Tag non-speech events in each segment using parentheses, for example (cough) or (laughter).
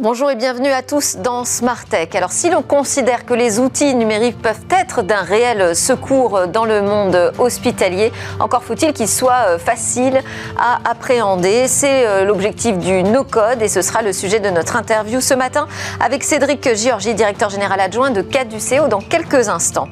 Bonjour et bienvenue à tous dans Smart Tech. Alors si l'on considère que les outils numériques peuvent être d'un réel secours dans le monde hospitalier, encore faut-il qu'ils soient euh, faciles à appréhender. C'est euh, l'objectif du no-code et ce sera le sujet de notre interview ce matin avec Cédric Giorgi, directeur général adjoint de Caduceo dans quelques instants.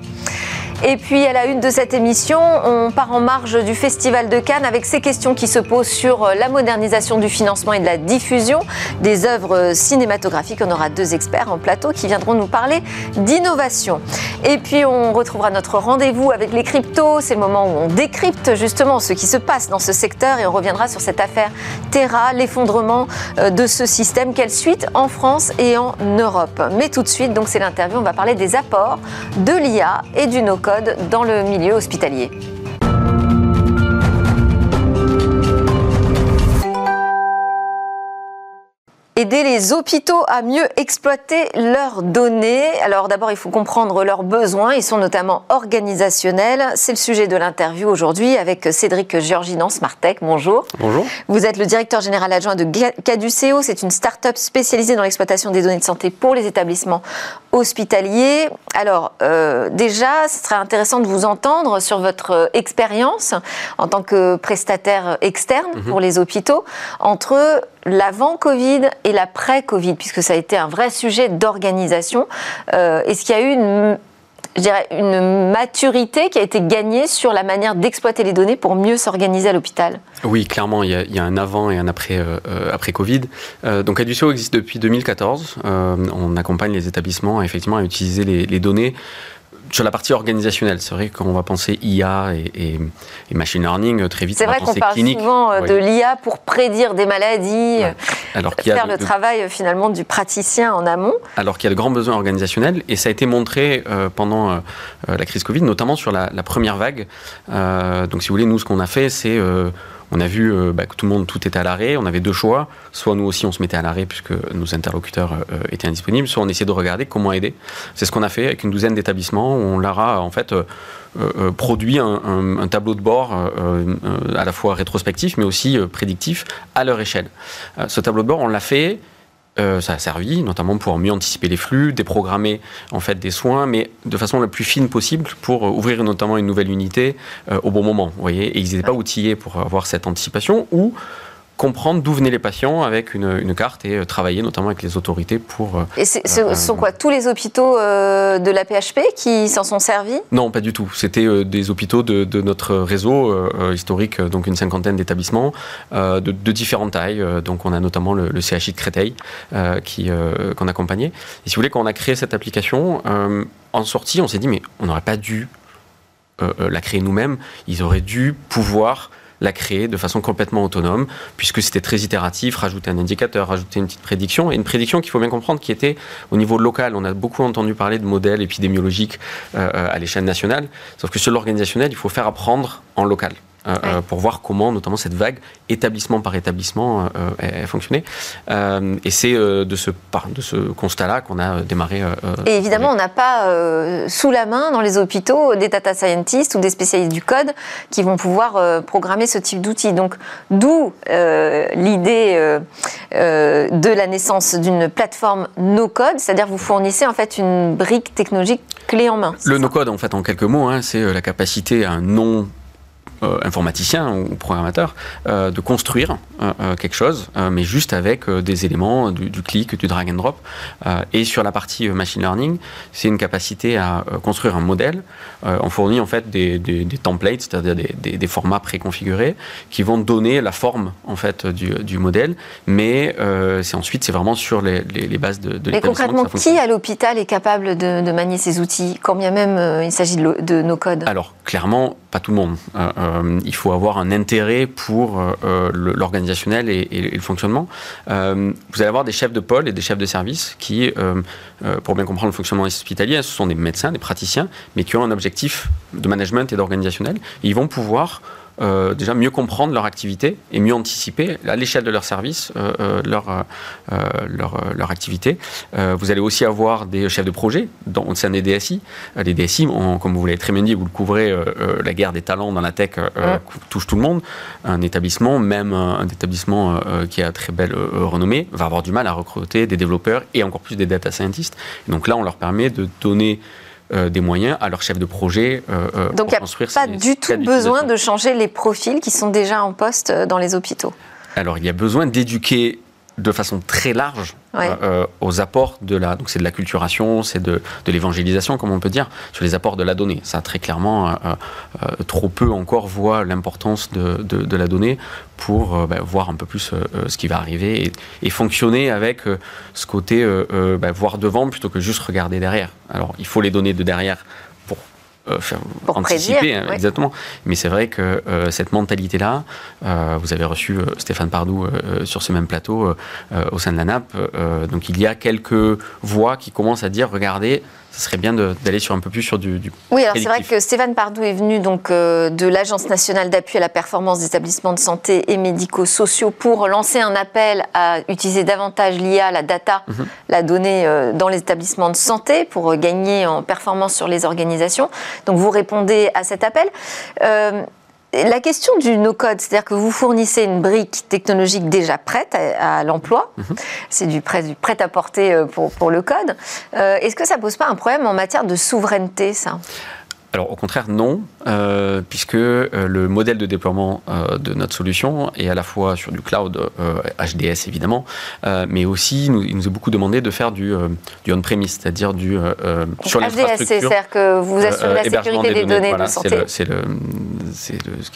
Et puis à la une de cette émission, on part en marge du Festival de Cannes avec ces questions qui se posent sur euh, la modernisation du financement et de la diffusion des œuvres cinématographiques. On aura deux experts en plateau qui viendront nous parler d'innovation. Et puis on retrouvera notre rendez-vous avec les cryptos. C'est le moment où on décrypte justement ce qui se passe dans ce secteur et on reviendra sur cette affaire Terra, l'effondrement euh, de ce système. Quelle suite en France et en Europe? Mais tout de suite, donc c'est l'interview, on va parler des apports de l'IA et du no dans le milieu hospitalier. Aider les hôpitaux à mieux exploiter leurs données. Alors d'abord, il faut comprendre leurs besoins. Ils sont notamment organisationnels. C'est le sujet de l'interview aujourd'hui avec Cédric Georgi dans Smartech. Bonjour. Bonjour. Vous êtes le directeur général adjoint de Caduceo. C'est une start-up spécialisée dans l'exploitation des données de santé pour les établissements hospitaliers. Alors euh, déjà, ce serait intéressant de vous entendre sur votre expérience en tant que prestataire externe mhm. pour les hôpitaux entre l'avant Covid et l'après-Covid, puisque ça a été un vrai sujet d'organisation. Euh, est-ce qu'il y a eu une, maturité qui a été gagnée sur la manière d'exploiter les données pour mieux s'organiser à l'hôpital? Oui, clairement, il y, a, un avant et un après, euh, après Covid. Euh, donc Aducio existe depuis 2014. on accompagne les établissements effectivement à utiliser les données sur la partie organisationnelle, c'est vrai qu'on va penser IA et, machine learning euh, très vite. C'est vrai qu'on parle souvent euh, de l'IA pour prédire des maladies, Alors faire le travail finalement du praticien en amont. Alors qu'il y a de grands besoins organisationnels et ça a été montré euh, pendant la crise Covid, notamment sur la, la première vague. donc si vous voulez, nous ce qu'on a fait, c'est on a vu euh, bah, que tout le monde, tout était à l'arrêt. On avait deux choix. Soit nous aussi, on se mettait à l'arrêt puisque nos interlocuteurs euh, étaient indisponibles. Soit on essayait de regarder comment aider. C'est ce qu'on a fait avec une douzaine d'établissements. On leur a en fait euh, produit un, tableau de bord à la fois rétrospectif mais aussi prédictif à leur échelle. ce tableau de bord, on l'a fait euh, ça a servi, notamment pour mieux anticiper les flux, déprogrammer en fait des soins, mais de façon la plus fine possible pour euh, ouvrir notamment une nouvelle unité euh, au bon moment. Vous voyez, et ils n'étaient pas outillés pour avoir cette anticipation ou comprendre d'où venaient les patients avec une, carte et euh, travailler notamment avec les autorités pour... Euh, et ce euh, sont quoi Tous les hôpitaux de la PHP qui s'en sont servis? Non, pas du tout. C'était des hôpitaux de, notre réseau historique, donc une cinquantaine d'établissements de, différentes tailles. donc on a notamment le, CHI de Créteil qui qu'on accompagnait. Et si vous voulez, quand on a créé cette application, en sortie, on s'est dit mais on n'aurait pas dû la créer nous-mêmes. Ils auraient dû pouvoir la créer de façon complètement autonome, puisque c'était très itératif, rajouter un indicateur, rajouter une petite prédiction, et une prédiction qu'il faut bien comprendre qui était au niveau local. On a beaucoup entendu parler de modèles épidémiologiques euh, euh, à l'échelle nationale, sauf que sur l'organisationnel, il faut faire apprendre en local. Euh, euh, pour voir comment, notamment, cette vague, établissement par établissement, euh, a fonctionné. et c'est de ce, de ce constat-là qu'on a démarré. et évidemment, on n'a pas sous la main dans les hôpitaux des data scientists ou des spécialistes du code qui vont pouvoir programmer ce type d'outils. Donc, d'où l'idée de la naissance d'une plateforme no-code, c'est-à-dire vous fournissez en fait une brique technologique clé en main. Le no-code, en fait, en quelques mots, hein, c'est la capacité à un non euh, informaticien ou programmateur euh, de construire euh, quelque chose, mais juste avec des éléments, du, clic, du drag and drop. et sur la partie machine learning, c'est une capacité à construire un modèle. on fournit en fait des, templates, c'est-à-dire des, formats préconfigurés qui vont donner la forme en fait du, modèle, mais c'est ensuite c'est vraiment sur les, bases de, de Mais concrètement, qui à l'hôpital est capable de, manier ces outils, quand bien même il s'agit de, de nos codes? Alors clairement, pas tout le monde. Euh, il faut avoir un intérêt pour euh, l'organisationnel et, le fonctionnement. Euh, vous allez avoir des chefs de pôle et des chefs de service qui, pour bien comprendre le fonctionnement hospitalier, ce sont des médecins, des praticiens, mais qui ont un objectif de management et d'organisationnel. ils vont pouvoir euh, déjà mieux comprendre leur activité et mieux anticiper à l'échelle de leur service leur, leur, leur, activité. vous allez aussi avoir des chefs de projet dans, au sein des DSI. Les DSI, comme vous l'avez très bien dit, vous le couvrez, la guerre des talents dans la tech touche tout le monde. Un établissement, même un établissement qui a très belle renommée, va avoir du mal à recruter des développeurs et encore plus des data scientists. donc là, on leur permet de donner euh, des moyens à leur chef de projet euh, euh, Donc il n'y a pas du tout besoin de changer les profils qui sont déjà en poste dans les hôpitaux? Alors il y a besoin d'éduquer de façon très large euh, euh, aux apports de la. Donc c'est de la culturation, c'est de, de l'évangélisation, comme on peut dire, sur les apports de la donnée. Ça, très clairement, euh, trop peu encore voient l'importance de, de, la donnée pour bah, voir un peu plus ce qui va arriver et, fonctionner avec ce côté bah, voir devant plutôt que juste regarder derrière. Alors il faut les données de derrière euh, pour anticiper, hein, exactement. Mais c'est vrai que euh, cette mentalité-là, euh, vous avez reçu Stéphane Pardou sur ce même plateau au sein de la NAP. donc il y a quelques voix qui commencent à dire regardez, ce serait bien d'aller sur un peu plus sur du. du oui, alors c'est vrai que Stéphane Pardou est venu donc de l'Agence nationale d'appui à la performance des établissements de santé et médico-sociaux pour lancer un appel à utiliser davantage l'IA, la data, mhm. la donnée dans les établissements de santé pour gagner en performance sur les organisations. Donc vous répondez à cet appel. La question du no-code, c'est-à-dire que vous fournissez une brique technologique déjà prête à, l'emploi, mhm. c'est du prêt, à porter euh, pour, le code. Euh, est-ce que ça pose pas un problème en matière de souveraineté, ça? Alors au contraire non, euh, puisque euh, le modèle de déploiement euh, de notre solution est à la fois sur du cloud HDS évidemment, mais aussi il nous est beaucoup demandé de faire du, du on-premise, c'est-à-dire du sur HDS, c'est-à-dire que vous assurez la sécurité des, données, de santé. C'est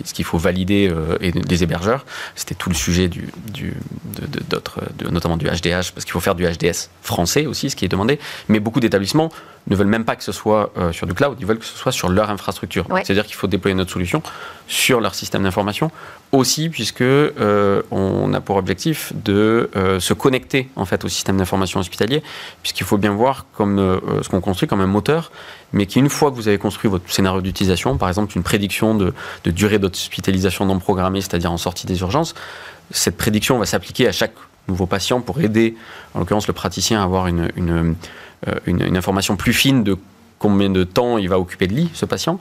ce qu'il faut valider et des hébergeurs. C'était tout le sujet du, du de, notamment du HDH, parce qu'il faut faire du HDS français aussi, ce qui est demandé. Mais beaucoup d'établissements ne veulent même pas que ce soit euh, sur du cloud, ils veulent que ce soit sur leur infrastructure. C'est-à-dire qu'il faut déployer notre solution sur leur système d'information aussi, puisque euh, on a pour objectif de euh, se connecter en fait au système d'information hospitalier, puisqu'il faut bien voir comme ce qu'on construit comme un moteur, mais qu'une fois que vous avez construit votre scénario d'utilisation, par exemple une prédiction de, de durée d'hospitalisation non programmée, c'est-à-dire en sortie des urgences, cette prédiction va s'appliquer à chaque nouveau patient pour aider, en l'occurrence le praticien, à avoir une, une, euh, une, information plus fine de combien de temps il va occuper de lit, ce patient.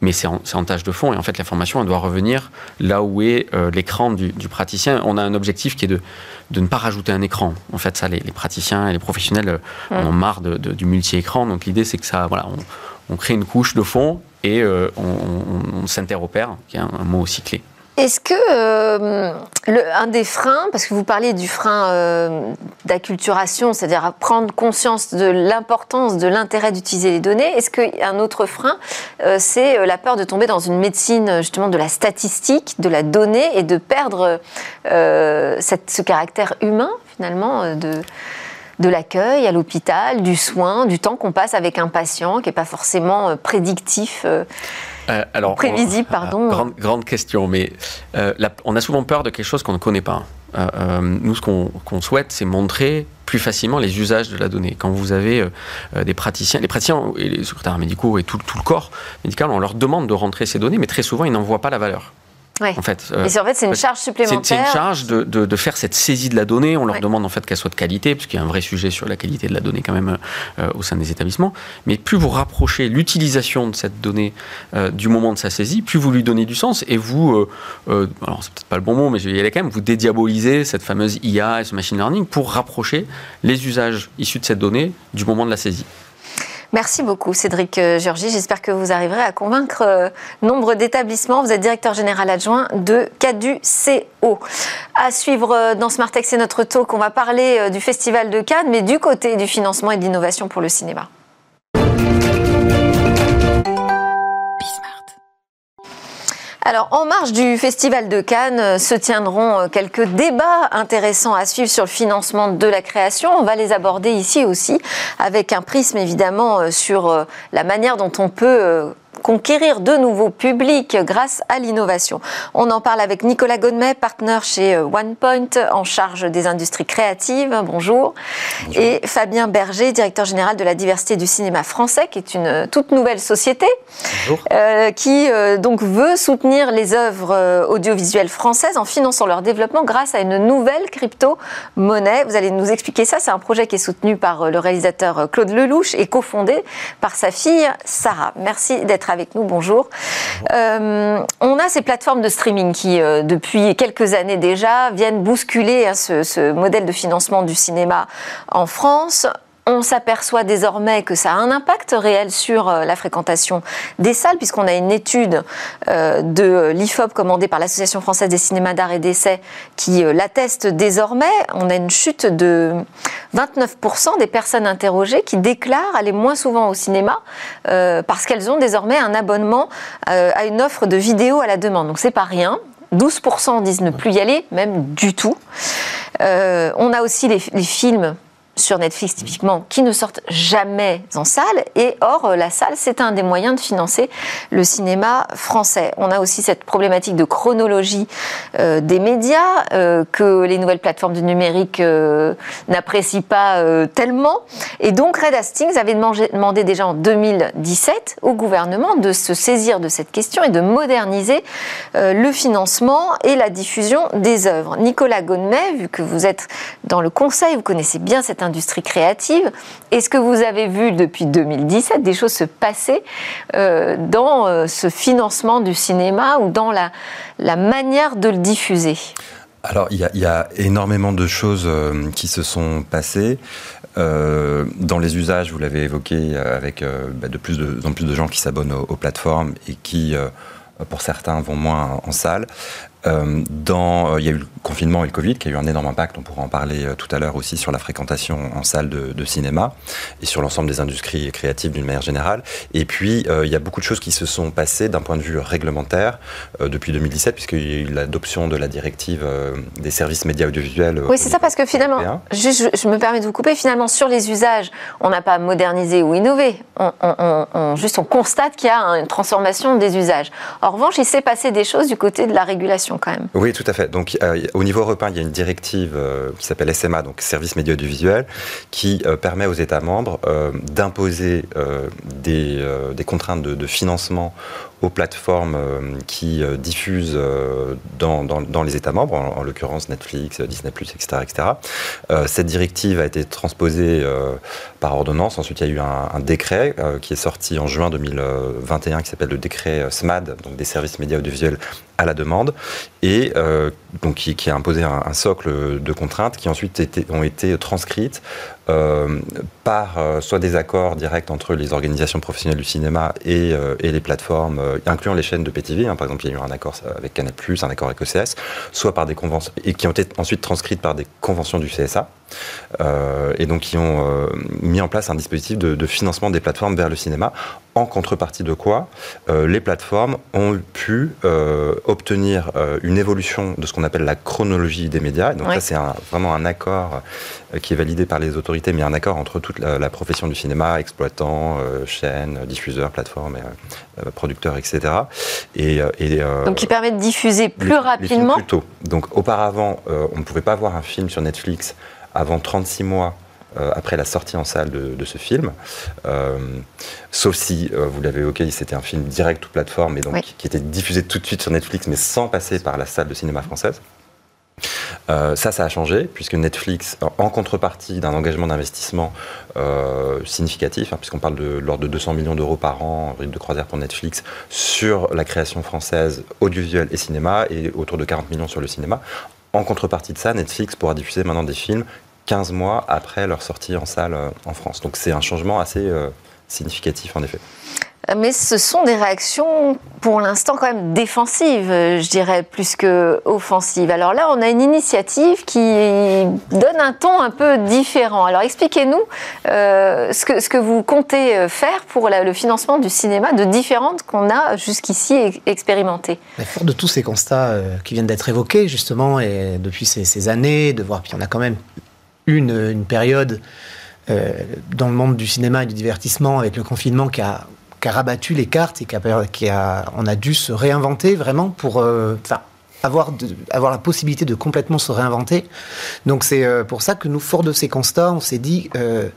Mais c'est en, en, tâche de fond et en fait l'information elle doit revenir là où est euh, l'écran du, praticien. On a un objectif qui est de, de ne pas rajouter un écran. En fait ça les, praticiens et les professionnels euh, en ont marre de, du multi-écran. Donc l'idée c'est que ça voilà on, crée une couche de fond et on, s'interopère, qui est un mot aussi clé. Est-ce que euh, un des freins, parce que vous parliez du frein euh, d'acculturation, c'est-à-dire prendre conscience de l'importance, de l'intérêt d'utiliser les données, est-ce qu'un autre frein, euh, c'est la peur de tomber dans une médecine justement de la statistique, de la donnée et de perdre ce caractère humain finalement de de l'accueil à l'hôpital, du soin, du temps qu'on passe avec un patient qui n'est pas forcément prédictif euh, alors, prévisible, pardon. Grande, question, mais euh, on a souvent peur de quelque chose qu'on ne connaît pas. Euh, nous, ce qu'on souhaite, c'est montrer plus facilement les usages de la donnée. Quand vous avez des praticiens, les praticiens et les secrétaires médicaux et tout, tout, le corps médical, on leur demande de rentrer ces données, mais très souvent, ils n'en voient pas la valeur. En fait, euh, en fait, c'est une charge supplémentaire. C'est une charge de, de, faire cette saisie de la donnée. On leur demande en fait qu'elle soit de qualité, parce qu'il y a un vrai sujet sur la qualité de la donnée quand même euh, au sein des établissements. Mais plus vous rapprochez l'utilisation de cette donnée euh, du moment de sa saisie, plus vous lui donnez du sens et vous, alors c'est peut-être pas le bon mot, mais je vais y aller quand même, vous dédiabolisez cette fameuse IA et ce machine learning pour rapprocher les usages issus de cette donnée du moment de la saisie. Merci beaucoup, Cédric euh, Georgie. J'espère que vous arriverez à convaincre euh, nombre d'établissements. Vous êtes directeur général adjoint de CADU-CO. À suivre euh, dans Smart c'est notre talk. On va parler du Festival de Cannes, mais du côté du financement et de l'innovation pour le cinéma. Alors, en marge du Festival de Cannes euh, se tiendront euh, quelques débats intéressants à suivre sur le financement de la création. On va les aborder ici aussi, avec un prisme évidemment euh, sur la manière dont on peut conquérir de nouveaux publics grâce à l'innovation. On en parle avec Nicolas Godmet, partenaire chez euh, OnePoint, en charge des industries créatives. Bonjour. Et Fabien Berger, directeur général de la diversité du cinéma français, qui est une euh, toute nouvelle société, euh, qui donc veut soutenir les œuvres audiovisuelles françaises en finançant leur développement grâce à une nouvelle crypto-monnaie. Vous allez nous expliquer ça. C'est un projet qui est soutenu par le réalisateur Claude Lelouch et cofondé par sa fille Sarah. Merci d'être avec nous. Bonjour. Euh, on a ces plateformes de streaming qui, euh, depuis quelques années déjà, viennent bousculer hein, ce, modèle de financement du cinéma en France. On s'aperçoit désormais que ça a un impact réel sur euh, la fréquentation des salles, puisqu'on a une étude euh, de l'IFOP commandée par l'Association française des cinémas d'art et d'essai qui euh, l'atteste désormais. On a une chute de 29% des personnes interrogées qui déclarent aller moins souvent au cinéma parce qu'elles ont désormais un abonnement à une offre de vidéo à la demande. Donc c'est pas rien. 12% disent ne plus y aller, même du tout. on a aussi les films sur Netflix typiquement, qui ne sortent jamais en salle. Et or, euh, la salle, c'est un des moyens de financer le cinéma français. On a aussi cette problématique de chronologie euh, des médias euh, que les nouvelles plateformes du numérique n'apprécient pas tellement. Et donc, Red Hastings avait demandé déjà en 2017 au gouvernement de se saisir de cette question et de moderniser le financement et la diffusion des œuvres. Nicolas Gonnet, vu que vous êtes dans le conseil, vous connaissez bien cette industrie créative. Est-ce que vous avez vu depuis 2017 des choses se passer euh, dans euh, ce financement du cinéma ou dans la, manière de le diffuser? Alors, il y, a, énormément de choses euh, qui se sont passées. dans les usages, vous l'avez évoqué, avec bah, de plus en plus de gens qui s'abonnent aux, plateformes et qui, pour certains, vont moins en salle. Euh, dans, euh, il y a eu le confinement et le Covid qui a eu un énorme impact, on pourra en parler euh, tout à l'heure aussi sur la fréquentation en salle de, de cinéma et sur l'ensemble des industries créatives d'une manière générale. Et puis, il y a beaucoup de choses qui se sont passées d'un point de vue réglementaire depuis 2017, puisqu'il y a eu l'adoption de la directive des services médias audiovisuels. Oui, c'est ça, parce que finalement, je, me permets de vous couper, finalement, sur les usages, on n'a pas modernisé ou innové, on, on, on, juste on constate qu'il y a une transformation des usages. En revanche, il s'est passé des choses du côté de la régulation Oui, tout à fait. Donc, euh, au niveau européen, il y a une directive euh, qui s'appelle SMA, donc Service média audiovisuel, qui euh, permet aux États membres d'imposer des, contraintes de, financement aux plateformes qui diffusent dans, dans, dans, les États membres, en, l'occurrence Netflix, Disney+, etc. etc. cette directive a été transposée par ordonnance. Ensuite, il y a eu un, décret qui est sorti en juin 2021 qui s'appelle le décret SMAD, donc des services médias audiovisuels à la demande, et euh, donc qui, a imposé un, socle de contraintes qui ensuite ont été transcrites euh, par euh, soit des accords directs entre les organisations professionnelles du cinéma et, les plateformes, incluant les chaînes de PTV. Hein. par exemple, il y a eu un accord avec Canal+, un accord avec ECS, soit par des conventions, et qui ont été ensuite transcrites par des conventions du CSA. Et donc qui ont mis en place un dispositif de, de, financement des plateformes vers le cinéma, en contrepartie de quoi les plateformes ont pu obtenir une évolution de ce qu'on appelle la chronologie des médias. Donc ça, c'est vraiment un accord euh, qui est validé par les autorités, mais un accord entre toute la, profession du cinéma, exploitants, euh, chaînes, diffuseurs, plateformes, euh, producteurs, etc. Et, Donc qui permet de diffuser plus rapidement Plus tôt. Donc auparavant, on ne pouvait pas voir un film sur Netflix avant 36 mois euh, après la sortie en salle de, ce film. Euh, sauf si, euh, vous l'avez évoqué, c'était un film direct ou plateforme, et donc qui était diffusé tout de suite sur Netflix, mais sans passer par la salle de cinéma française. ça, ça a changé, puisque Netflix, en contrepartie d'un engagement d'investissement significatif, hein, puisqu'on parle de l'ordre de 200 millions d'euros par an, rythme de croisière pour Netflix, sur la création française audiovisuelle et cinéma, et autour de 40 millions sur le cinéma. En contrepartie de ça, Netflix pourra diffuser maintenant des films 15 mois après leur sortie en salle euh, en France. Donc c'est un changement assez euh, significatif en effet. Mais ce sont des réactions pour l'instant quand même défensives, je dirais, plus que offensives. Alors là, on a une initiative qui donne un ton un peu différent. Alors expliquez-nous euh, ce, que, ce que vous comptez faire pour le financement du cinéma de différentes qu'on a jusqu'ici expérimentées. Fort de tous ces constats qui viennent d'être évoqués, justement, et depuis ces, ces années, de voir, puis on a quand même une, une période euh, dans le monde du cinéma et du divertissement avec le confinement qui a qui a rabattu les cartes et qui a, qui a, on a dû se réinventer vraiment pour, euh, avoir, avoir la possibilité de complètement se réinventer. Donc c'est euh, pour ça que nous, fort de ces constats, on s'est dit, euh,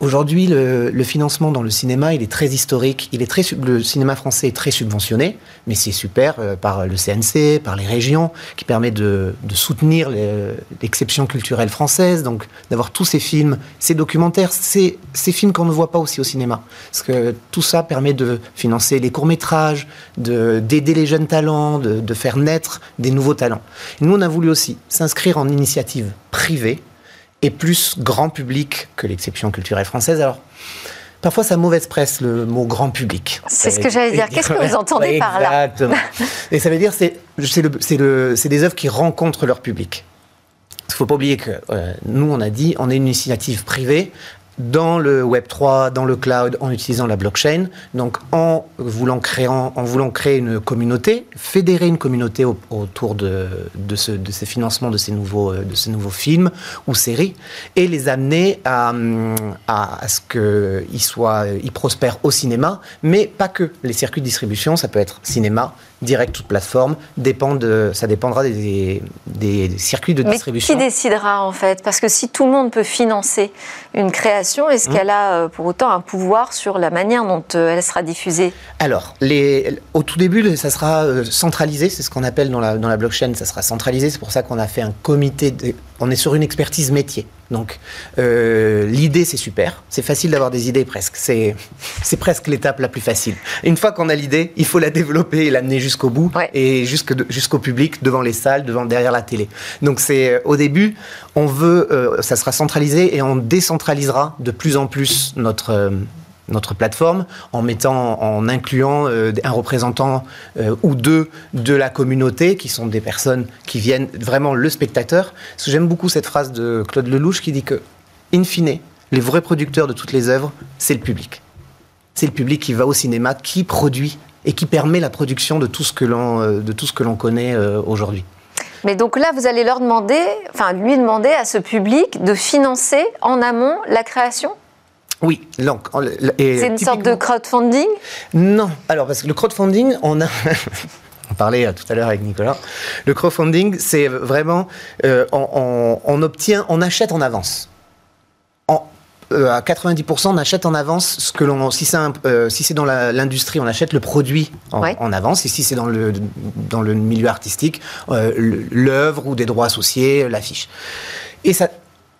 Aujourd'hui, le, le, financement dans le cinéma, il est très historique. Il est très, le cinéma français est très subventionné, mais c'est super euh, par le CNC, par les régions, qui permet de, de soutenir l'exception culturelle française, donc d'avoir tous ces films, ces documentaires, ces, ces films qu'on ne voit pas aussi au cinéma. Parce que tout ça permet de financer les courts-métrages, d'aider les jeunes talents, de, de faire naître des nouveaux talents. Nous, on a voulu aussi s'inscrire en initiative privée est plus grand public que l'exception culturelle française. Alors, parfois, ça mauvaise presse, le mot grand public. C'est ce que j'allais dire. Qu'est-ce que vous entendez par là Exactement. (laughs) Et ça veut dire, c'est c'est des œuvres qui rencontrent leur public. Il ne faut pas oublier que euh, nous, on a dit, on est une initiative privée dans le Web 3, dans le cloud, en utilisant la blockchain. Donc, en voulant créer, en voulant créer une communauté, fédérer une communauté autour de, ce, ces financements de ces, nouveaux, de ces nouveaux films ou séries, et les amener à, ce qu'ils ils prospèrent au cinéma, mais pas que. Les circuits de distribution, ça peut être cinéma, direct toute plateforme, dépend de, ça dépendra des, des, des circuits de mais distribution. Qui décidera en fait? Parce que si tout le monde peut financer une création, est-ce mmh. qu'elle a euh, pour autant un pouvoir sur la manière dont euh, elle sera diffusée? Alors, les, au tout début, ça sera euh, centralisé, c'est ce qu'on appelle dans la, dans la blockchain, ça sera centralisé, c'est pour ça qu'on a fait un comité, de, on est sur une expertise métier. Donc euh, l'idée c'est super, c'est facile d'avoir des idées presque, c'est (laughs) c'est presque l'étape la plus facile. Une fois qu'on a l'idée, il faut la développer et l'amener jusqu'au bout ouais. et jusqu'au jusqu'au public devant les salles, devant derrière la télé. Donc c'est au début, on veut euh, ça sera centralisé et on décentralisera de plus en plus notre euh, notre plateforme en mettant, en incluant euh, un représentant euh, ou deux de la communauté, qui sont des personnes qui viennent vraiment le spectateur. J'aime beaucoup cette phrase de Claude Lelouch qui dit que, in fine, les vrais producteurs de toutes les œuvres, c'est le public. C'est le public qui va au cinéma, qui produit et qui permet la production de tout ce que l'on euh, de tout ce que l'on connaît aujourd'hui. Mais donc là, vous allez leur demander, enfin lui demander à ce public de financer en amont la création? Oui, donc. C'est une sorte de crowdfunding? Non, alors parce que le crowdfunding, on a. (laughs) on parlait euh, tout à l'heure avec Nicolas. Le crowdfunding, c'est vraiment. Euh, on, on, on, obtient, on achète en avance. En, euh, à 90%, on achète en avance ce que l'on. Si c'est euh, si dans l'industrie, on achète le produit en, ouais. en avance. Et si c'est dans le, dans le milieu artistique, l'œuvre ou des droits associés, l'affiche. Et ça.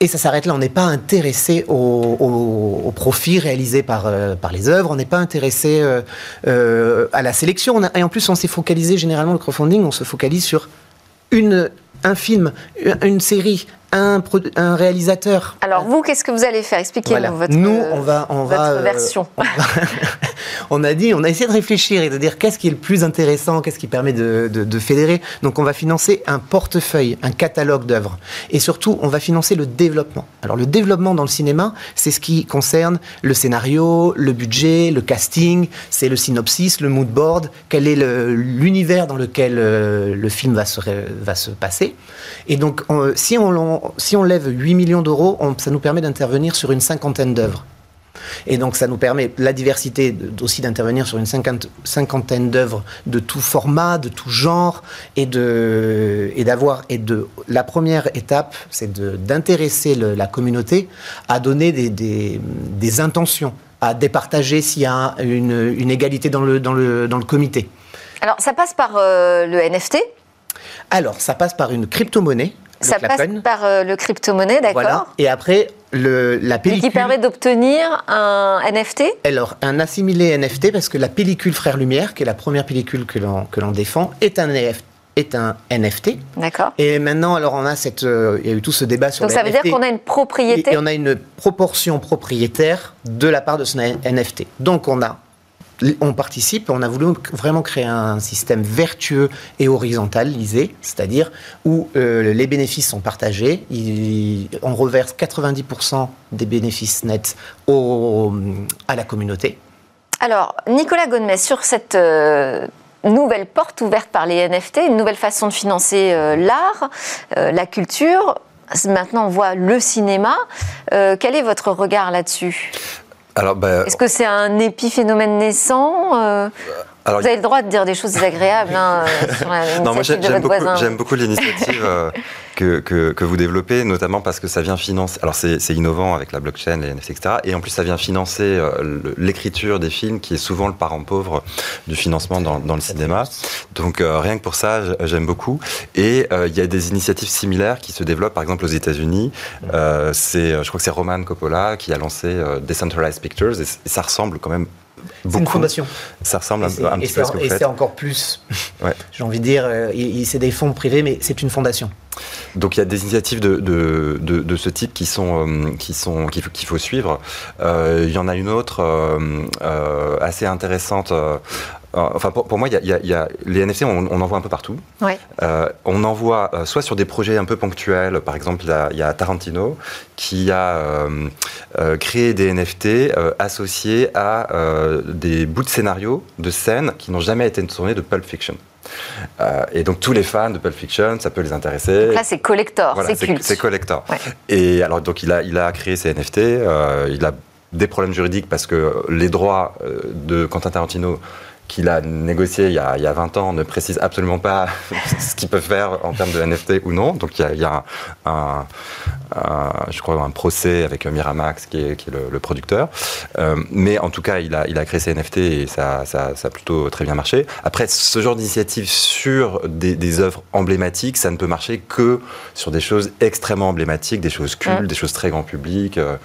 Et ça s'arrête là. On n'est pas intéressé au, au, au, profit réalisé par, euh, par les œuvres. On n'est pas intéressé euh, euh, à la sélection. Et en plus, on s'est focalisé généralement le crowdfunding. On se focalise sur une, un film, une série, un, un, réalisateur. Alors vous, qu'est-ce que vous allez faire? Expliquez-nous voilà. votre, Nous, on va, on votre va, version. Euh, on, va (laughs) on, a dit, on a essayé de réfléchir et de dire qu'est-ce qui est le plus intéressant, qu'est-ce qui permet de, de, de, fédérer. Donc on va financer un portefeuille, un catalogue d'œuvres. Et surtout, on va financer le développement. Alors le développement dans le cinéma, c'est ce qui concerne le scénario, le budget, le casting, c'est le synopsis, le mood board, quel est l'univers dans lequel euh, le film va se, va se passer. Et donc, on, si, on, si on lève 8 millions d'euros, ça nous permet d'intervenir sur une cinquantaine d'œuvres. Et donc, ça nous permet, la diversité, aussi d'intervenir sur une cinquantaine d'œuvres de tout format, de tout genre, et de, et d'avoir, et de, la première étape, c'est d'intéresser la communauté à donner des, des, des intentions, à départager s'il y a une, une, égalité dans le, dans, le, dans le comité. Alors, ça passe par euh, le NFT alors, ça passe par une crypto-monnaie. Ça passe par euh, le crypto-monnaie, d'accord. Voilà. Et après, le, la pellicule. Et qui permet d'obtenir un NFT Alors, un assimilé NFT, parce que la pellicule Frère Lumière, qui est la première pellicule que l'on, que l'on défend, est un NFT est un NFT. D'accord. Et maintenant, alors on a cette, euh, il y a eu tout ce débat sur. Donc ça veut NFT, dire qu'on a une propriété. Et, et on a une proportion propriétaire de la part de ce NFT. Donc on a on participe, on a voulu vraiment créer un système vertueux et horizontalisé, c'est-à-dire où euh, les bénéfices sont partagés, on reverse 90% des bénéfices nets à la communauté. Alors, Nicolas Gonmet, sur cette euh, nouvelle porte ouverte par les NFT, une nouvelle façon de financer euh, l'art, la culture, maintenant on voit le cinéma, quel est votre regard là-dessus? Bah, Est-ce que c'est un épiphénomène naissant euh, alors, Vous avez le droit de dire des choses désagréables hein, (laughs) euh, sur la- Non, moi j'aime beaucoup, l'initiative euh, que, que, que vous développez, notamment parce que ça vient financer. Alors c'est innovant avec la blockchain, les NFT, etc. Et en plus, ça vient financer euh, l'écriture des films, qui est souvent le parent pauvre du financement dans, dans le cinéma. Donc euh, rien que pour ça, j'aime beaucoup. Et il y a des initiatives similaires qui se développent, par exemple aux États-Unis. C'est, je crois que c'est Roman Coppola qui a lancé Decentralized Pictures, et, ça ressemble quand même beaucoup. une fondation. Ça ressemble un, un et petit peu à ce que vous et c'est encore plus. (laughs) Ouais. J'ai envie de dire, euh, c'est des fonds privés, mais c'est une fondation. Donc il y a des initiatives de, de, de, de ce type qui sont euh, qui sont qu'il faut, suivre. Euh, il y en a une autre euh, euh, assez intéressante. Enfin, pour, pour moi, y a, y a- il y a- les NFT, on, on en voit un peu partout. Ouais. Euh, on en voit euh, soit sur des projets un peu ponctuels. Par exemple, il y a, Tarantino qui a euh, créé des NFT associés à des bouts de scénario, de scènes qui n'ont jamais été tournés de Pulp Fiction. Euh, et donc tous les fans de Pulp Fiction, ça peut les intéresser. Donc là, c'est collector, Voilà, c'est culte. c'est collector. Ouais. Et alors, donc, il a, il a créé ces NFT. euh, il a des problèmes juridiques parce que les droits de Quentin Tarantino qu'il a négocié il y a, il y a 20 ans ne précisent absolument pas (laughs) ce qu'il peut faire en termes de NFT ou non. Donc il y a, il y a un, un- un- je crois un procès avec Miramax qui est, qui est le, le producteur. Euh, mais en tout cas, il a, il a créé ces NFT et ça, ça, ça a plutôt très bien marché. Après, ce genre d'initiative sur des, des œuvres emblématiques, ça ne peut marcher que sur des choses extrêmement emblématiques, des choses cultes, Mm. des choses très grand public. euh,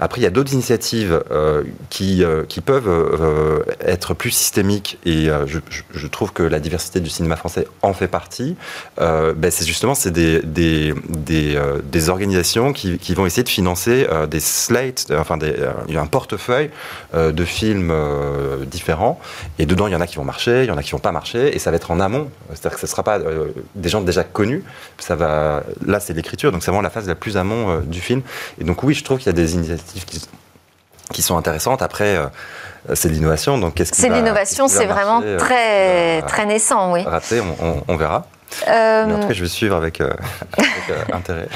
après, il y a d'autres initiatives euh, qui, euh, qui peuvent euh, être plus systémiques et euh, je, trouve que la diversité du cinéma français en fait partie. Euh, ben, c'est justement c'est des, des, des, euh, organisations qui, qui vont essayer de financer euh, des slates, euh, enfin euh, un portefeuille euh, de films euh, différents. Et dedans il y en a qui vont marcher, il y en a qui vont pas marcher et ça va être en amont, c'est-à-dire que ce ne sera pas euh, des gens déjà connus, ça va là c'est l'écriture donc c'est vraiment la phase la plus amont euh, du film. Et donc oui je trouve qu'il y a des initiatives qui, qui sont intéressantes après euh, c'est l'innovation donc qu'est-ce C'est l'innovation, c'est vraiment euh, très, très naissant, oui. rater on, on- on verra Euh, mais en tout cas je vais suivre avec, euh, (laughs) avec, euh, (laughs) intérêt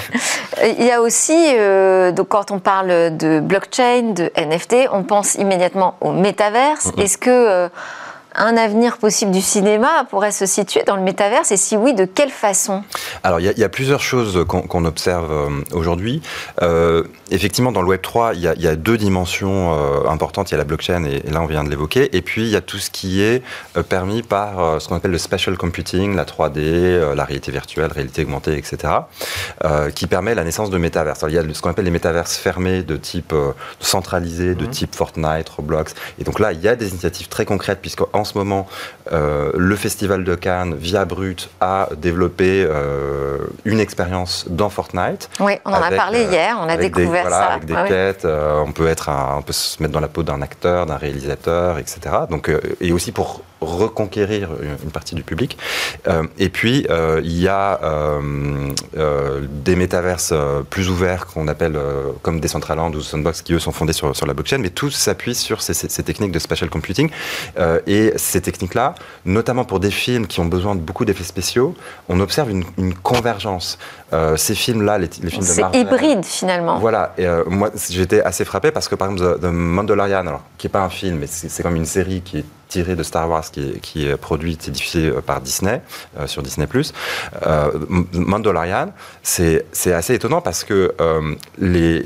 Il y a aussi, donc quand on parle de blockchain, de NFT, on pense immédiatement au métaverse. Est-ce que un avenir possible du cinéma pourrait se situer dans le métaverse Et si oui, de quelle façon? Alors, il y, a- il y a plusieurs choses qu'on observe euh, aujourd'hui. Euh, effectivement, dans le Web 3, il y a, il y a deux dimensions euh, importantes. Il y a la blockchain, et, et là, on vient de l'évoquer. Et puis, il y a tout ce qui est euh, permis par euh, ce qu'on appelle le spatial computing, la 3D, euh, la réalité virtuelle, réalité augmentée, etc., euh, qui permet la naissance de métaverses. Il y a ce qu'on appelle les métaverses fermés de type euh, centralisé, de type Fortnite, Roblox. Et donc là, il y a des initiatives très concrètes, puisqu'en ce moment, euh, le Festival de Cannes, via Brut, a développé euh, une expérience dans Fortnite. Oui, on en a parlé euh, hier, on a avec des- découvert voilà, ça. Avec des Ah quêtes, on, peut être un- on peut se mettre dans la peau d'un acteur, d'un réalisateur, etc. Donc, et aussi pour reconquérir une, partie du public. Euh, et puis, euh, il y a euh, des métaverses plus ouverts qu'on appelle comme Decentraland ou Sandbox, qui eux sont fondés sur, sur la blockchain, mais tout s'appuie sur ces, ces- ces techniques de spatial computing. Et ces techniques-là, notamment pour des films qui ont besoin de beaucoup d'effets spéciaux, on observe une, une convergence. Ces films-là, les, les films de C'est Marvel, hybride finalement. voilà, et moi j'étais assez frappé parce que par exemple The, The Mandalorian, alors, qui n'est pas un film, mais c'est c'est comme une série qui est tirée de Star Wars, qui est, qui est produite et diffusée euh, par Disney, euh, sur Disney+. Euh, Mandalorian, c'est assez étonnant parce que euh, les,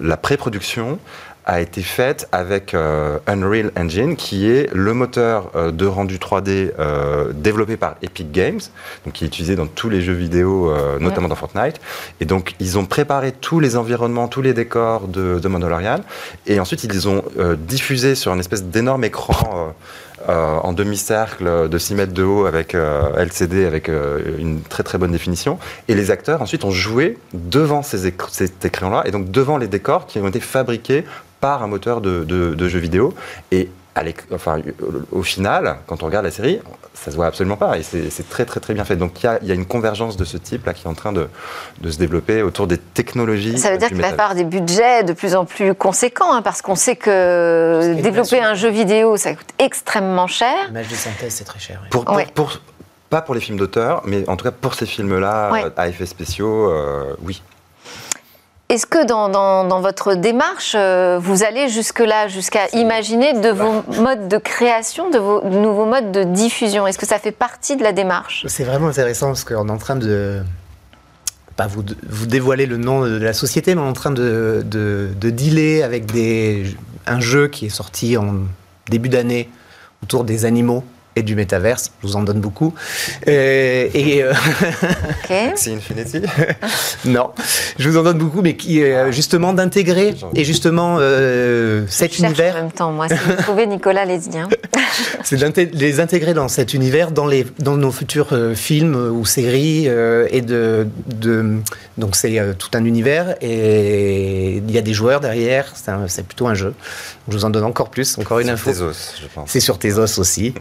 la pré-production a été faite avec euh, Unreal Engine, qui est le moteur euh, de rendu 3D euh, développé par Epic Games, donc qui est utilisé dans tous les jeux vidéo, notamment dans Fortnite. Et donc, ils ont préparé tous les environnements, tous les décors de, de Mandalorian, et ensuite, ils les ont diffusés sur une espèce d'énorme écran euh, euh, en demi-cercle de 6 mètres de haut avec euh, LCD, avec euh, une très très bonne définition. Et les acteurs, ensuite, ont joué devant ces, écr- cet écran-là, et donc devant les décors qui ont été fabriqués par un moteur de, de, de jeux vidéo. Et à enfin, au final, quand on regarde la série, ça se voit absolument pas. Et c'est très, très, très bien fait. Donc, il y a, il y a une convergence de ce type-là qui est en train de, de se développer autour des technologies. Ça veut dire du qu'il va avoir des budgets de plus en plus conséquents, hein, parce qu'on sait que développer un jeu vidéo, ça coûte extrêmement cher. L'image de synthèse, c'est très cher. oui. Pour, pour- Ouais. pour- pas pour les films d'auteur, mais en tout cas pour ces films-là, Ouais. euh, à effets spéciaux, euh, oui. Est-ce que dans, dans, dans, votre démarche, euh, vous allez jusque-là, jusqu'à imaginer de vos modes de création, de vos nouveaux modes de diffusion? Est-ce que ça fait partie de la démarche? C'est vraiment intéressant parce qu'on est en train de pas vous, vous dévoiler le nom de la société, mais on est en train de, de, de dealer avec des, un jeu qui est sorti en début d'année autour des animaux et du métaverse. Je vous en donne beaucoup. Euh, et euh, okay. (laughs) Infinity (laughs) Non, je vous en donne beaucoup, mais qui est euh, justement d'intégrer et justement euh, cet je univers. En même temps, moi, si vous trouvez Nicolas Lesdien. (laughs) C'est de les intégrer dans cet univers, dans, les, dans nos futurs euh, films ou séries, euh, et de, de donc c'est tout un univers et il y a des joueurs derrière. C'est plutôt un jeu. Je vous en donne encore plus, encore une info. Sur Tezos, je pense. C'est sur Tezos aussi.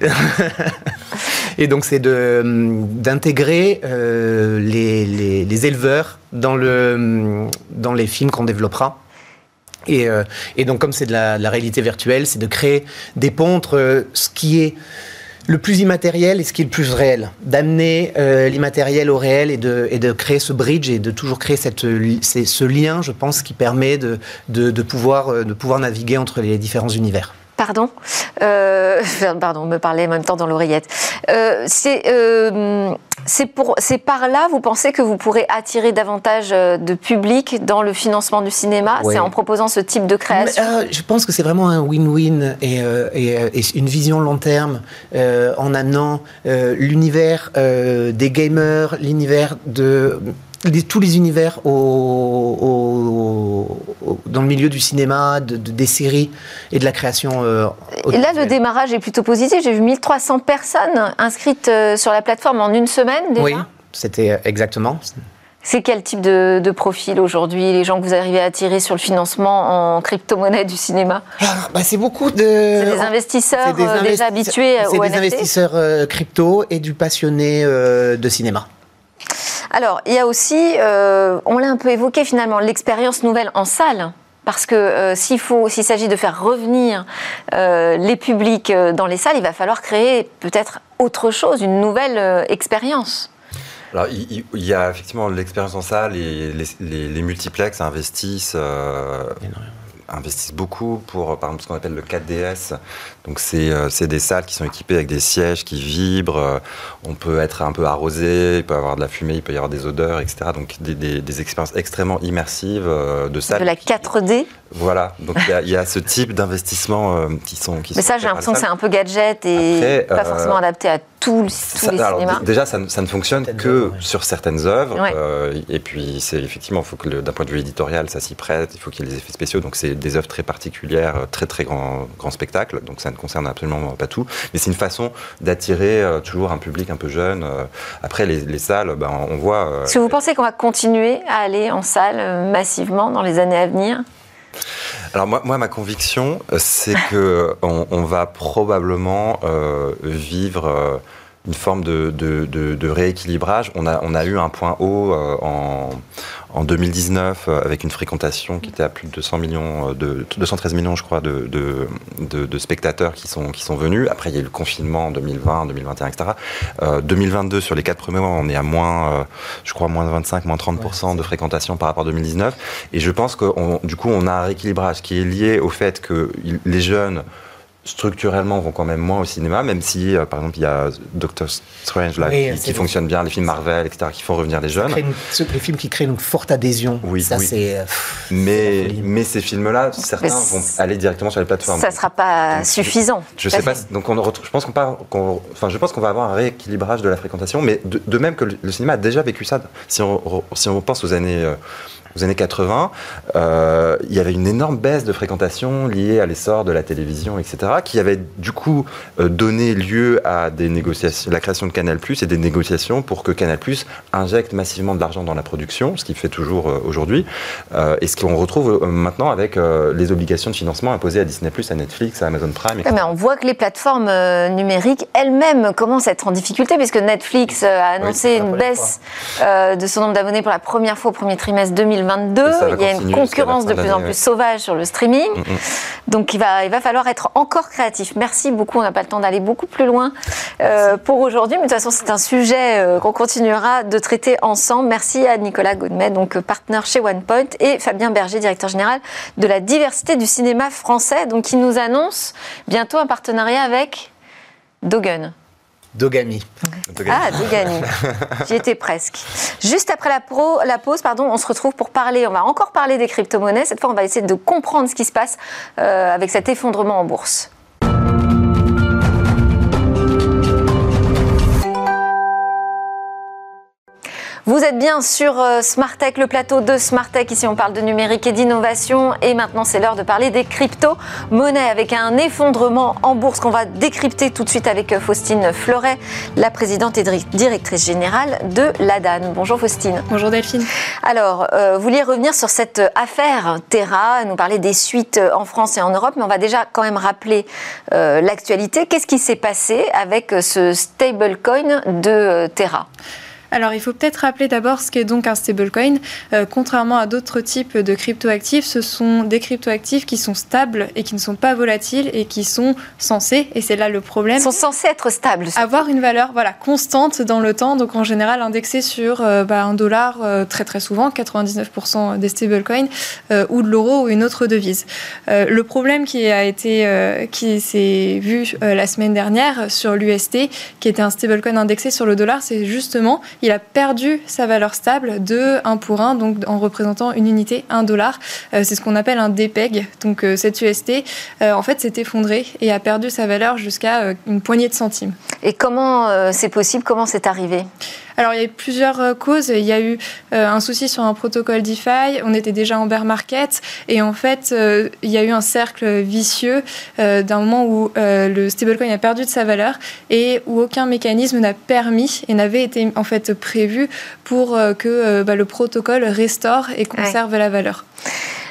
(laughs) et donc c'est d'intégrer euh, les, les, éleveurs dans, le, dans les films qu'on développera. Et, euh, donc comme c'est de, la, réalité virtuelle, c'est de créer des ponts entre ce qui est le plus immatériel et ce qui est le plus réel. D'amener euh, l'immatériel au réel et de, de créer ce bridge et de toujours créer cette, ce lien, je pense, qui permet de, de pouvoir, de pouvoir naviguer entre les différents univers. Pardon, euh, (laughs) pardon, me parler en même temps dans l'oreillette. Euh, c'est euh, c'est par là, vous pensez que vous pourrez attirer davantage de public dans le financement du cinéma? C'est en proposant ce type de création? Mais, Je pense que c'est vraiment un win-win et, et, et, une vision long terme en amenant l'univers des gamers, l'univers de les, tous les univers au, au, au, dans le milieu du cinéma, de, de, des séries et de la création. Euh, et là, le démarrage est plutôt positif. J'ai vu 1300 personnes inscrites euh, sur la plateforme en une semaine déjà. Oui, c'était exactement. C'est quel type de, de profil aujourd'hui, les gens que vous arrivez à attirer sur le financement en crypto-monnaie du cinéma? Ah, bah C'est beaucoup de... C'est des investisseurs des euh, déjà habitués C'est des NFT investisseurs euh, crypto et du passionné euh, de cinéma. Alors, il y a aussi, euh, on l'a un peu évoqué finalement, l'expérience nouvelle en salle. Parce que euh, s'il faut, s'il s'agit de faire revenir euh, les publics dans les salles, il va falloir créer peut-être autre chose, une nouvelle euh, expérience. Alors, il, il, y a effectivement l'expérience en salle et les, les, les multiplex investissent euh, investissent beaucoup pour, par exemple, ce qu'on appelle le 4DS. Donc, c'est euh, des salles qui sont équipées avec des sièges qui vibrent. Euh, on peut être un peu arrosé, il peut y avoir de la fumée, il peut y avoir des odeurs, etc. Donc, des, des, des expériences extrêmement immersives euh, de salles. De la 4D Voilà. Donc, il y, a, il y a (laughs) ce type d'investissement qui sont. Qui Mais sont ça, j'ai l'impression que c'est un peu gadget et Après, pas forcément adapté à tous, tous ça, les alors, cinémas. Déjà, ça, ça, ne fonctionne Certaines que œuvres, ouais. sur certaines œuvres. Ouais. Euh, et puis, c'est effectivement, il faut que le- d'un point de vue éditorial, ça s'y prête. Il faut qu'il y ait des effets spéciaux. Donc, c'est des œuvres très particulières, euh, très très grand, grand spectacle. Donc, ça ne concerne absolument pas tout. Mais c'est une façon d'attirer euh, toujours un public un peu jeune. Après, les, les salles, ben, on voit. euh, Est-ce que vous pensez qu'on va continuer à aller en salle euh, massivement dans les années à venir? Alors moi, moi, ma conviction, euh, c'est (laughs) que on, on va probablement euh, vivre euh, une forme de, de, de, de rééquilibrage. On a, on a eu un point haut euh, en, en 2019 euh, avec une fréquentation qui était à plus de 200 millions, euh, de 213 millions, je crois, de, de, de, de spectateurs qui sont, qui sont venus. Après, il y a eu le confinement en 2020, 2021, etc. Euh, 2022, sur les quatre premiers mois, on est à moins, euh, je crois, moins 25, moins 30% de fréquentation par rapport à 2019. Et je pense que on- du coup, on a un rééquilibrage qui est lié au fait que les jeunes structurellement vont quand même moins au cinéma, même si, euh, par exemple, il y a Doctor Strange là, Oui, qui, fonctionne bien, les films Marvel, etc., qui font revenir les jeunes. Une- ce- les films qui créent une forte adhésion, Oui, ça oui. c'est. euh, Mais, mais ces films-là, certains Mais vont aller directement sur les plateformes. Ça ne sera pas Donc, suffisant. Je à sais pas. Donc on retrouve, je pense qu'on enfin je pense qu'on va avoir un rééquilibrage de la fréquentation, mais de, de même que le, le cinéma a déjà vécu ça. Si on, re- si on pense aux années, euh, aux années 80, euh, il y avait une énorme baisse de fréquentation liée à l'essor de la télévision, etc., qui avait du coup euh, donné lieu à des négociations, la création de Canal+ et des négociations pour que Canal+ injecte massivement de l'argent dans la production, ce qu'il fait toujours euh, aujourd'hui, euh, et ce qu'on retrouve maintenant avec euh, les obligations de financement imposées à Disney+, à Netflix, à Amazon Prime, etc. Mais on voit que les plateformes numériques elles-mêmes commencent à être en difficulté puisque Netflix a annoncé Oui, une baisse de son nombre d'abonnés pour la première fois au premier trimestre 2023. 2022. Il y a une concurrence de plus en plus sauvage sur le streaming. Mm, mm. Donc il va, il va falloir être encore créatif. Merci beaucoup. On n'a pas le temps d'aller beaucoup plus loin euh, pour aujourd'hui. Mais de toute façon, c'est un sujet euh, qu'on continuera de traiter ensemble. Merci à Nicolas Goudmet, donc partenaire chez OnePoint, et Fabien Berger, directeur général de la diversité du cinéma français, donc qui nous annonce bientôt un partenariat avec Dogun. Dogami. Ah, Dogami. J'y étais presque. Juste après la, pro, la pause, pardon, on se retrouve pour parler, on va encore parler des crypto-monnaies. Cette fois, on va essayer de comprendre ce qui se passe euh, avec cet effondrement en bourse. Vous êtes bien sur euh, Smartech, le plateau de Smartech. Ici, on parle de numérique et d'innovation. Et maintenant, c'est l'heure de parler des crypto-monnaies avec un effondrement en bourse qu'on va décrypter tout de suite avec euh, Faustine Fleuret, la présidente et directrice générale de l'ADAN. Bonjour Faustine. Bonjour Delphine. Alors, euh, vous vouliez revenir sur cette affaire Terra, nous parler des suites en France et en Europe, mais on va déjà quand même rappeler l'actualité. Qu'est-ce qui s'est passé avec ce stablecoin de Terra? Alors, il faut peut-être rappeler d'abord ce qu'est donc un stablecoin. Euh, contrairement à d'autres types de cryptoactifs, ce sont des cryptoactifs qui sont stables et qui ne sont pas volatiles et qui sont censés, et c'est là le problème, sont censés être stables, avoir une valeur voilà constante dans le temps, donc en général indexée sur euh, bah, un dollar euh, très très souvent, 99% des stablecoins, ou de l'euro ou une autre devise. le problème qui a été qui s'est vu la semaine dernière sur l'UST, qui était un stablecoin indexé sur le dollar, c'est justement il a perdu sa valeur stable de 1 pour 1, donc en représentant une unité 1 dollar. Euh, c'est ce qu'on appelle un DPEG. Donc euh, cette UST, euh, en fait, s'est effondrée et a perdu sa valeur jusqu'à une poignée de centimes. Et comment c'est possible? Comment c'est arrivé? Alors, il y a eu plusieurs euh, causes. Il y a eu euh, un souci sur un protocole DeFi. On était déjà en bear market. Et en fait, euh, il y a eu un cercle vicieux d'un moment où le stablecoin a perdu de sa valeur et où aucun mécanisme n'a permis et n'avait été en fait prévu pour que bah, le protocole restaure et conserve la valeur.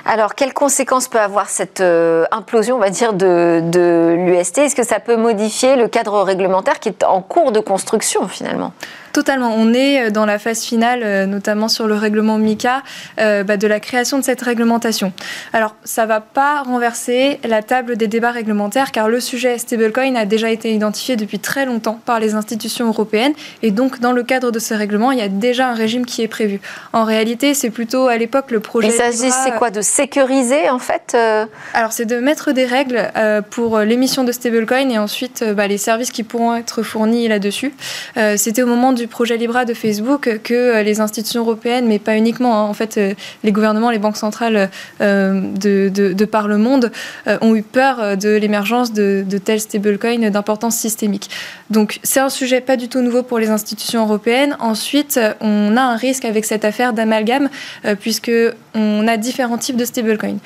Alors, quelles conséquences peut avoir cette implosion, on va dire, de, de l'UST Est-ce que ça peut modifier le cadre réglementaire qui est en cours de construction finalement? Totalement. On est euh, dans la phase finale, euh, notamment sur le règlement MICA, euh, bah, de la création de cette réglementation. Alors, ça ne va pas renverser la table des débats réglementaires, car le sujet stablecoin a déjà été identifié depuis très longtemps par les institutions européennes. Et donc, dans le cadre de ce règlement, il y a déjà un régime qui est prévu. En réalité, c'est plutôt à l'époque le projet. Il s'agit, c'est quoi De sécuriser, en fait Alors, c'est de mettre des règles pour l'émission de stablecoin et ensuite bah, les services qui pourront être fournis là-dessus. C'était au moment du projet Libra de Facebook que euh, les institutions européennes, mais pas uniquement, hein, en fait, euh, les gouvernements, les banques centrales euh, de, par le monde ont eu peur de l'émergence de, de tels stablecoins d'importance systémique. Donc c'est un sujet pas du tout nouveau pour les institutions européennes. Ensuite, on a un risque avec cette affaire d'amalgame, puisque on a différents types de stablecoins.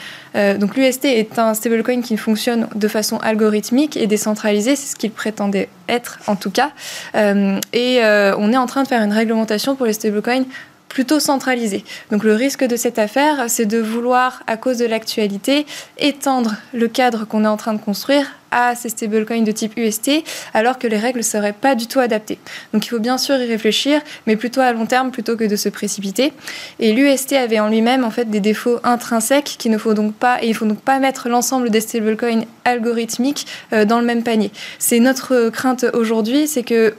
donc l'UST est un stablecoin qui fonctionne de façon algorithmique et décentralisée, c'est ce qu'il prétendait être en tout cas. et on est en train de faire une réglementation pour les stablecoins plutôt centralisée. Donc le risque de cette affaire, c'est de vouloir, à cause de l'actualité, étendre le cadre qu'on est en train de construire à ces stablecoins de type UST, alors que les règles ne seraient pas du tout adaptées. Donc il faut bien sûr y réfléchir, mais plutôt à long terme plutôt que de se précipiter. Et l'UST avait en lui-même en fait des défauts intrinsèques qu'il ne faut donc pas, et il faut donc pas mettre l'ensemble des stablecoins algorithmiques euh, dans le même panier. C'est notre crainte aujourd'hui, c'est que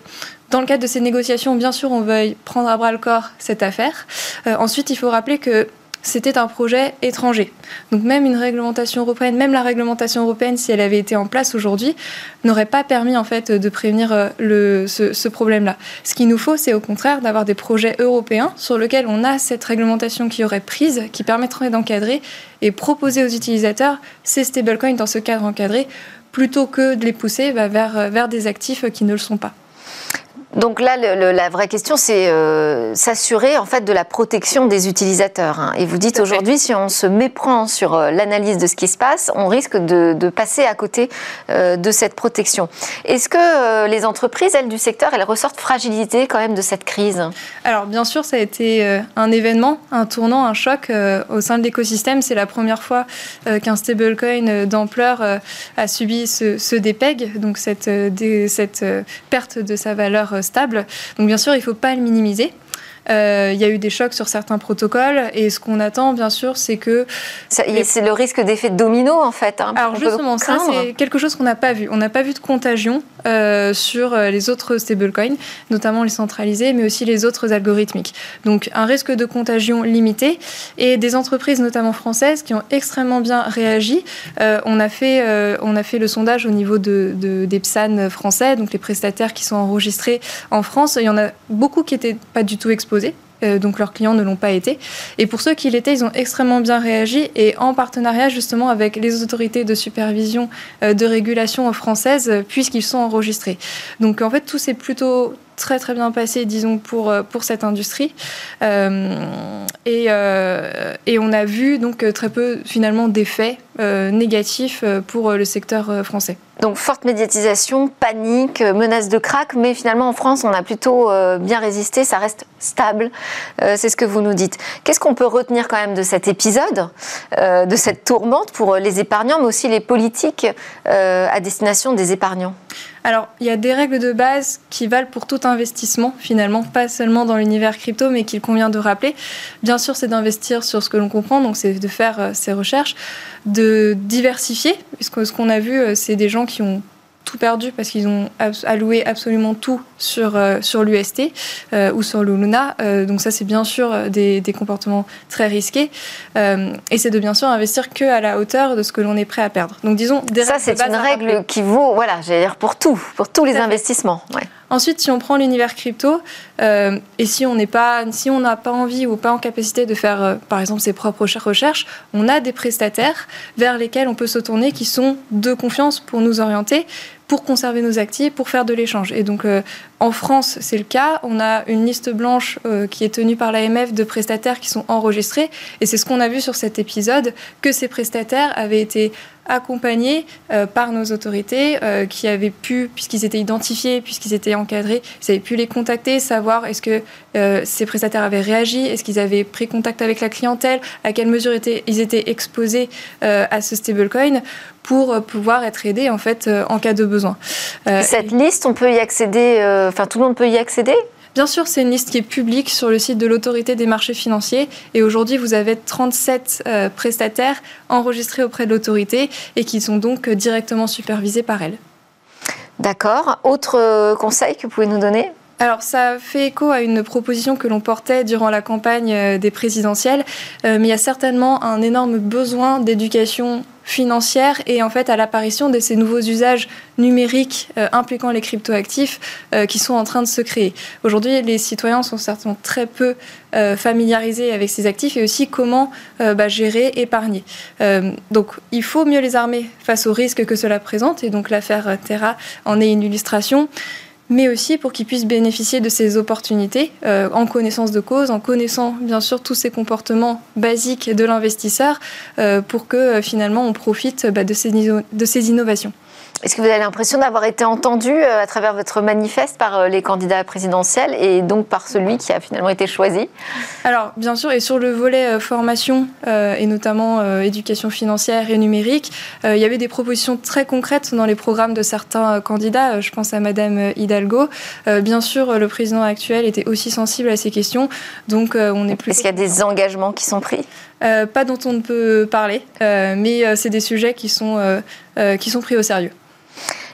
dans le cadre de ces négociations, bien sûr, on veuille prendre à bras le corps cette affaire. Euh, ensuite, il faut rappeler que c'était un projet étranger. Donc même une réglementation européenne, même la réglementation européenne, si elle avait été en place aujourd'hui, n'aurait pas permis en fait de prévenir euh, ce, problème-là. Ce qu'il nous faut, c'est au contraire d'avoir des projets européens sur lesquels on a cette réglementation qui aurait prise, qui permettrait d'encadrer et proposer aux utilisateurs ces stablecoins dans ce cadre encadré, plutôt que de les pousser bah, vers, vers des actifs qui ne le sont pas. Donc là, la vraie question, c'est euh, s'assurer en fait de la protection des utilisateurs. Hein. Et vous dites aujourd'hui, si on se méprend sur euh, l'analyse de ce qui se passe, on risque de, passer à côté euh, de cette protection. Est-ce que les entreprises, elles du secteur, elles ressortent fragilité quand même de cette crise? Alors bien sûr, ça a été un événement, un tournant, un choc au sein de l'écosystème. C'est la première fois qu'un stablecoin d'ampleur a subi ce, ce dépeg, donc cette, cette perte de sa valeur stable. Donc bien sûr, il ne faut pas le minimiser. Il y a eu des chocs sur certains protocoles. Et ce qu'on attend, bien sûr, c'est que... C'est le risque d'effet domino, en fait. Hein, Alors justement, ça, c'est quelque chose qu'on n'a pas vu. On n'a pas vu de contagion sur les autres stablecoins, notamment les centralisés, mais aussi les autres algorithmiques. Donc un risque de contagion limité. Et des entreprises, notamment françaises, qui ont extrêmement bien réagi. on, a fait, on a fait le sondage au niveau de, de, des PSAN français, donc les prestataires qui sont enregistrés en France. Il y en a beaucoup qui n'étaient pas du tout exposés. Euh, donc leurs clients ne l'ont pas été. Et pour ceux qui l'étaient, ils ont extrêmement bien réagi et en partenariat justement avec les autorités de supervision euh, de régulation françaises, puisqu'ils sont enregistrés. Donc en fait, tout s'est plutôt très très bien passé, disons, pour, euh, pour cette industrie. et, et, on a vu donc très peu finalement d'effets négatifs pour le secteur français. Donc forte médiatisation, panique, euh, menace de crack, mais finalement en France on a plutôt euh, bien résisté, ça reste stable, euh, c'est ce que vous nous dites. Qu'est-ce qu'on peut retenir quand même de cet épisode, de cette tourmente pour les épargnants, mais aussi les politiques à destination des épargnants? Alors, il y a des règles de base qui valent pour tout investissement, finalement, pas seulement dans l'univers crypto, mais qu'il convient de rappeler. Bien sûr, c'est d'investir sur ce que l'on comprend, donc c'est de faire ses recherches, de diversifier, puisque ce qu'on a vu, c'est des gens qui ont tout perdu parce qu'ils ont alloué absolument tout sur, euh, sur l'UST euh, ou sur le Luna. Euh, donc ça, c'est bien sûr des, des, comportements très risqués. et c'est de bien sûr investir que à la hauteur de ce que l'on est prêt à perdre. Donc disons, ça, c'est une règle qui vaut, voilà, j'allais dire pour tout, pour tous les investissements. Ouais. Ensuite, si on prend l'univers crypto, euh, et si on n'est pas, si on n'a pas envie ou pas en capacité de faire, euh, par exemple, ses propres recherches, on a des prestataires vers lesquels on peut se tourner qui sont de confiance pour nous orienter, pour conserver nos actifs, pour faire de l'échange. Et donc, euh, en France, c'est le cas. On a une liste blanche qui est tenue par l'AMF de prestataires qui sont enregistrés. Et c'est ce qu'on a vu sur cet épisode, que ces prestataires avaient été accompagnés euh, par nos autorités euh, qui avaient pu, puisqu'ils étaient identifiés, puisqu'ils étaient encadrés, ils avaient pu les contacter, savoir est-ce que euh, ces prestataires avaient réagi, est-ce qu'ils avaient pris contact avec la clientèle, à quelle mesure étaient, ils étaient exposés à ce stablecoin pour pouvoir être aidés en fait en cas de besoin. Cette liste, on peut y accéder, enfin tout le monde peut y accéder? Bien sûr, c'est une liste qui est publique sur le site de l'autorité des marchés financiers. Et aujourd'hui, vous avez 37 euh, prestataires enregistrés auprès de l'autorité et qui sont donc euh, directement supervisés par elle. D'accord. Autre euh, conseil que vous pouvez nous donner? Alors ça fait écho à une proposition que l'on portait durant la campagne des présidentielles, mais il y a certainement un énorme besoin d'éducation financière et en fait à l'apparition de ces nouveaux usages numériques euh, impliquant les cryptoactifs euh, qui sont en train de se créer. Aujourd'hui, les citoyens sont certainement très peu euh, familiarisés avec ces actifs et aussi comment bah, gérer, épargner. donc il faut mieux les armer face aux risques que cela présente et donc l'affaire Terra en est une illustration mais aussi pour qu'ils puissent bénéficier de ces opportunités euh, en connaissance de cause, en connaissant bien sûr tous ces comportements basiques de l'investisseur, euh, pour que euh, finalement on profite bah, de, ces, de ces innovations. Est-ce que vous avez l'impression d'avoir été entendu euh, à travers votre manifeste par euh, les candidats présidentiels et donc par celui qui a finalement été choisi? Alors, bien sûr, et sur le volet euh, formation et notamment éducation financière et numérique, il y avait des propositions très concrètes dans les programmes de certains candidats. Je pense à Madame Hidalgo. bien sûr, le président actuel était aussi sensible à ces questions. Donc, on est plus. Est-ce qu'il y a des engagements qui sont pris? Pas dont on ne peut parler, mais c'est des sujets qui sont, qui sont pris au sérieux.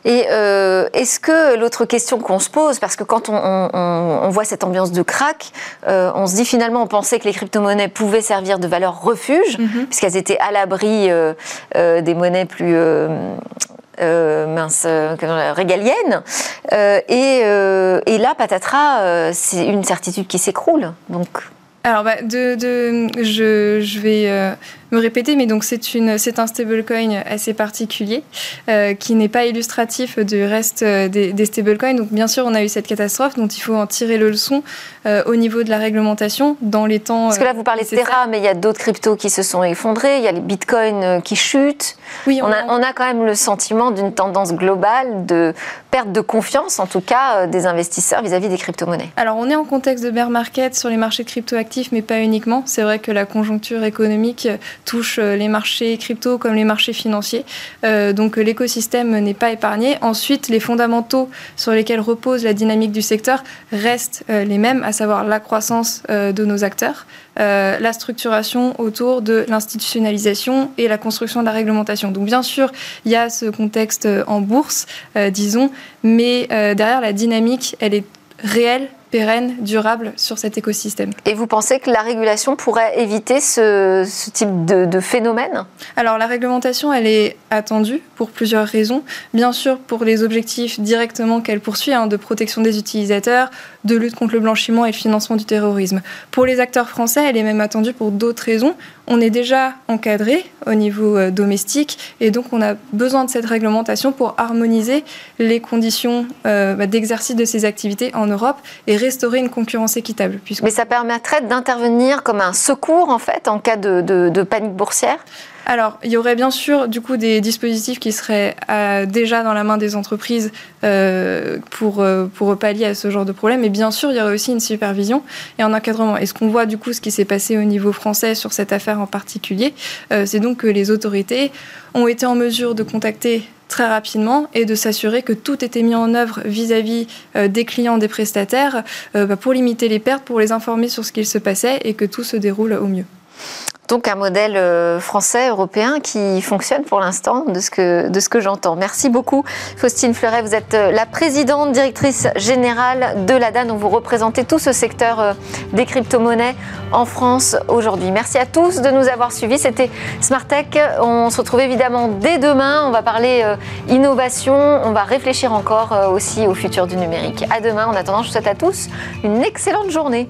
Et euh, est-ce que l'autre question qu'on se pose, parce que quand on, voit cette ambiance de crack, euh, on se dit finalement, on pensait que les crypto-monnaies pouvaient servir de valeur refuge, mhm. puisqu'elles étaient à l'abri euh, des monnaies plus mince, régaliennes. Et, et, là, patatras, c'est une certitude qui s'écroule. Donc. Alors, bah, de, de, je, je vais me répéter, mais donc c'est une, c'est un stablecoin assez particulier euh, qui n'est pas illustratif du reste euh, des, des, stablecoins. Donc bien sûr, on a eu cette catastrophe dont il faut en tirer le leçon euh, au niveau de la réglementation dans les temps. Parce que là, vous parlez de Terra, mais il y a d'autres cryptos qui se sont effondrés. Il y a les bitcoins qui chutent. Oui, on, a, on a quand même le sentiment d'une tendance globale de perte de confiance, en tout cas, des investisseurs vis-à-vis des crypto-monnaies. Alors, on est en contexte de bear market sur les marchés cryptoactifs, mais pas uniquement. C'est vrai que la conjoncture économique touche les marchés crypto comme les marchés financiers. donc l'écosystème n'est pas épargné. Ensuite, les fondamentaux sur lesquels repose la dynamique du secteur restent les mêmes, à savoir la croissance de nos acteurs, la structuration autour de l'institutionnalisation et la construction de la réglementation. Donc bien sûr, il y a ce contexte en bourse, disons, mais derrière la dynamique, elle est réelle pérenne, durable sur cet écosystème. Et vous pensez que la régulation pourrait éviter ce, type de, phénomène? Alors la réglementation, elle est attendue pour plusieurs raisons. Bien sûr, pour les objectifs directement qu'elle poursuit, hein, de protection des utilisateurs, de lutte contre le blanchiment et le financement du terrorisme. Pour les acteurs français, elle est même attendue pour d'autres raisons. On est déjà encadré au niveau euh, domestique et donc on a besoin de cette réglementation pour harmoniser les conditions euh, bah, d'exercice de ces activités en Europe et restaurer une concurrence équitable. Mais ça permettrait d'intervenir comme un secours en fait en cas de panique boursière? Alors, il y aurait bien sûr du coup des dispositifs qui seraient euh, déjà dans la main des entreprises euh, pour, euh, pour pallier à ce genre de problème. Et bien sûr, il y aurait aussi une supervision et un encadrement. Et ce qu'on voit du coup, ce qui s'est passé au niveau français sur cette affaire en particulier, c'est donc que les autorités ont été en mesure de contacter très rapidement et de s'assurer que tout était mis en œuvre vis-à-vis des clients, des prestataires, bah, pour limiter les pertes, pour les informer sur ce qu'il se passait et que tout se déroule au mieux. Donc un modèle euh, français, européen qui fonctionne pour l'instant de ce que, j'entends. Merci beaucoup Faustine Fleuret, vous êtes euh, la présidente directrice générale de l'ADA, dont vous représentez tout ce secteur euh, des crypto-monnaies en France aujourd'hui. Merci à tous de nous avoir suivis. C'était Smart Tech. On se retrouve évidemment dès demain. On va parler innovation, on va réfléchir encore aussi au futur du numérique. À demain. En attendant, je vous souhaite à tous une excellente journée.